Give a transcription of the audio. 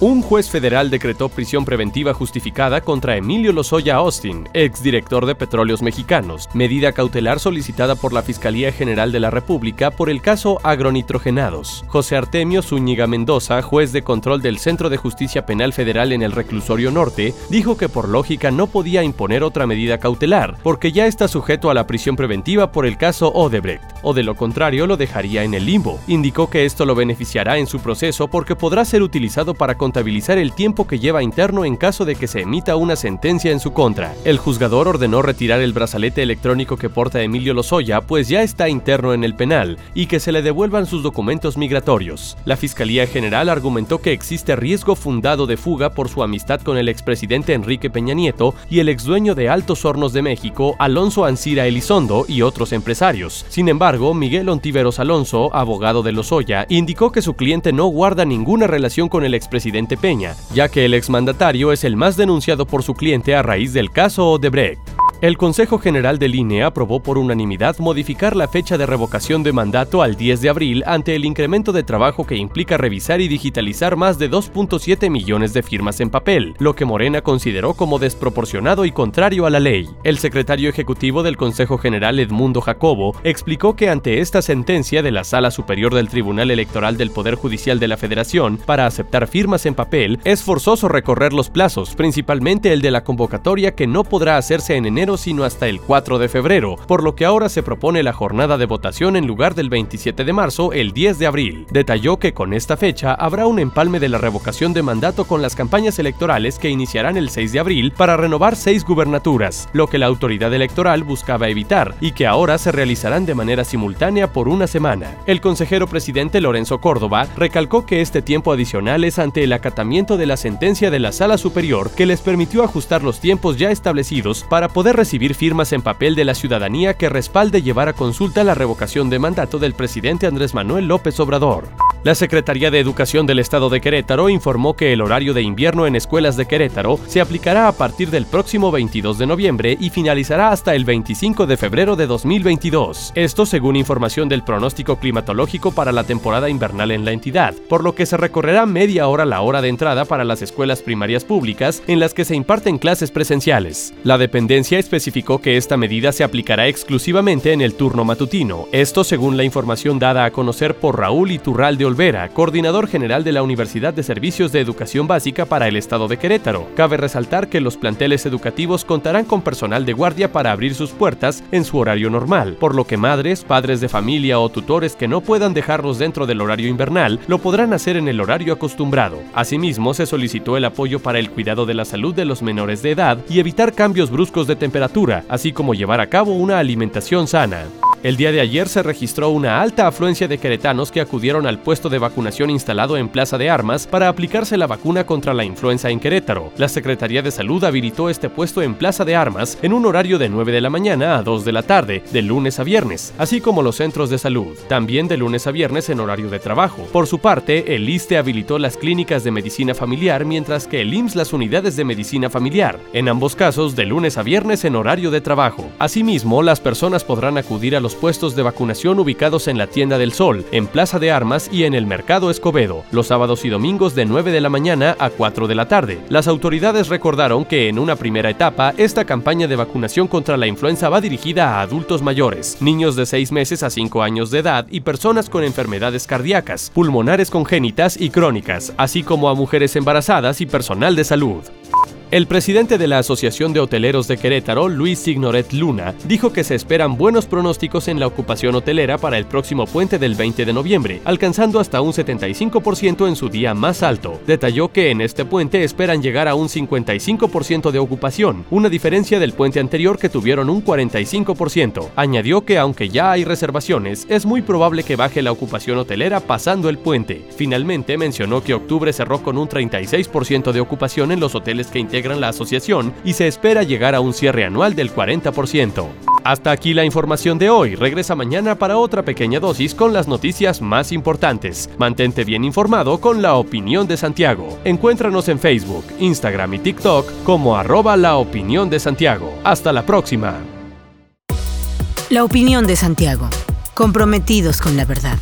Un juez federal decretó prisión preventiva justificada contra Emilio Lozoya Austin, exdirector de Petróleos Mexicanos, medida cautelar solicitada por la Fiscalía General de la República por el caso agronitrogenados. José Artemio Zúñiga Mendoza, juez de control del Centro de Justicia Penal Federal en el Reclusorio Norte, dijo que por lógica no podía imponer otra medida cautelar, porque ya está sujeto a la prisión preventiva por el caso Odebrecht, o de lo contrario lo dejaría en el limbo. Indicó que esto lo beneficiará en su proceso porque podrá ser utilizado para contabilizar el tiempo que lleva interno en caso de que se emita una sentencia en su contra. El juzgador ordenó retirar el brazalete electrónico que porta Emilio Lozoya, pues ya está interno en el penal, y que se le devuelvan sus documentos migratorios. La Fiscalía General argumentó que existe riesgo fundado de fuga por su amistad con el expresidente Enrique Peña Nieto y el exdueño de Altos Hornos de México, Alonso Ancira Elizondo, y otros empresarios. Sin embargo, Miguel Ontiveros Alonso, abogado de Lozoya, indicó que su cliente no guarda ninguna relación con el expresidente Peña, ya que el exmandatario es el más denunciado por su cliente a raíz del caso Odebrecht. El Consejo General del INE aprobó por unanimidad modificar la fecha de revocación de mandato al 10 de abril ante el incremento de trabajo que implica revisar y digitalizar más de 2.7 millones de firmas en papel, lo que Morena consideró como desproporcionado y contrario a la ley. El secretario ejecutivo del Consejo General Edmundo Jacobo explicó que ante esta sentencia de la Sala Superior del Tribunal Electoral del Poder Judicial de la Federación para aceptar firmas en papel, es forzoso recorrer los plazos, principalmente el de la convocatoria que no podrá hacerse en enero sino hasta el 4 de febrero, por lo que ahora se propone la jornada de votación en lugar del 27 de marzo, el 10 de abril. Detalló que con esta fecha habrá un empalme de la revocación de mandato con las campañas electorales que iniciarán el 6 de abril para renovar seis gubernaturas, lo que la autoridad electoral buscaba evitar y que ahora se realizarán de manera simultánea por una semana. El consejero presidente Lorenzo Córdoba recalcó que este tiempo adicional es ante el acatamiento de la sentencia de la Sala Superior que les permitió ajustar los tiempos ya establecidos para poder recibir firmas en papel de la ciudadanía que respalde llevar a consulta la revocación de mandato del presidente Andrés Manuel López Obrador. La Secretaría de Educación del Estado de Querétaro informó que el horario de invierno en escuelas de Querétaro se aplicará a partir del próximo 22 de noviembre y finalizará hasta el 25 de febrero de 2022. Esto según información del pronóstico climatológico para la temporada invernal en la entidad, por lo que se recorrerá media hora la hora de entrada para las escuelas primarias públicas en las que se imparten clases presenciales. La dependencia especificó que esta medida se aplicará exclusivamente en el turno matutino, esto según la información dada a conocer por Raúl Iturralde Olvera, coordinador general de la Universidad de Servicios de Educación Básica para el Estado de Querétaro. Cabe resaltar que los planteles educativos contarán con personal de guardia para abrir sus puertas en su horario normal, por lo que madres, padres de familia o tutores que no puedan dejarlos dentro del horario invernal lo podrán hacer en el horario acostumbrado. Asimismo, se solicitó el apoyo para el cuidado de la salud de los menores de edad y evitar cambios bruscos de temperatura, así como llevar a cabo una alimentación sana. El día de ayer se registró una alta afluencia de queretanos que acudieron al puesto de vacunación instalado en Plaza de Armas para aplicarse la vacuna contra la influenza en Querétaro. La Secretaría de Salud habilitó este puesto en Plaza de Armas en un horario de 9 de la mañana a 2 de la tarde, de lunes a viernes, así como los centros de salud, también de lunes a viernes en horario de trabajo. Por su parte, el ISTE habilitó las clínicas de medicina familiar, mientras que el IMSS las unidades de medicina familiar, en ambos casos de lunes a viernes en horario de trabajo. Asimismo, las personas podrán acudir a puestos de vacunación ubicados en la Tienda del Sol, en Plaza de Armas y en el Mercado Escobedo, los sábados y domingos de 9 de la mañana a 4 de la tarde. Las autoridades recordaron que en una primera etapa, esta campaña de vacunación contra la influenza va dirigida a adultos mayores, niños de 6 meses a 5 años de edad y personas con enfermedades cardíacas, pulmonares congénitas y crónicas, así como a mujeres embarazadas y personal de salud. El presidente de la Asociación de Hoteleros de Querétaro, Luis Signoret Luna, dijo que se esperan buenos pronósticos en la ocupación hotelera para el próximo puente del 20 de noviembre, alcanzando hasta un 75% en su día más alto. Detalló que en este puente esperan llegar a un 55% de ocupación, una diferencia del puente anterior que tuvieron un 45%. Añadió que aunque ya hay reservaciones, es muy probable que baje la ocupación hotelera pasando el puente. Finalmente mencionó que octubre cerró con un 36% de ocupación en los hoteles que integran la asociación y se espera llegar a un cierre anual del 40%. Hasta aquí la información de hoy. Regresa mañana para otra pequeña dosis con las noticias más importantes. Mantente bien informado con la opinión de Santiago. Encuéntranos en Facebook, Instagram y TikTok como arroba la opinión de Santiago. Hasta la próxima. La opinión de Santiago. Comprometidos con la verdad.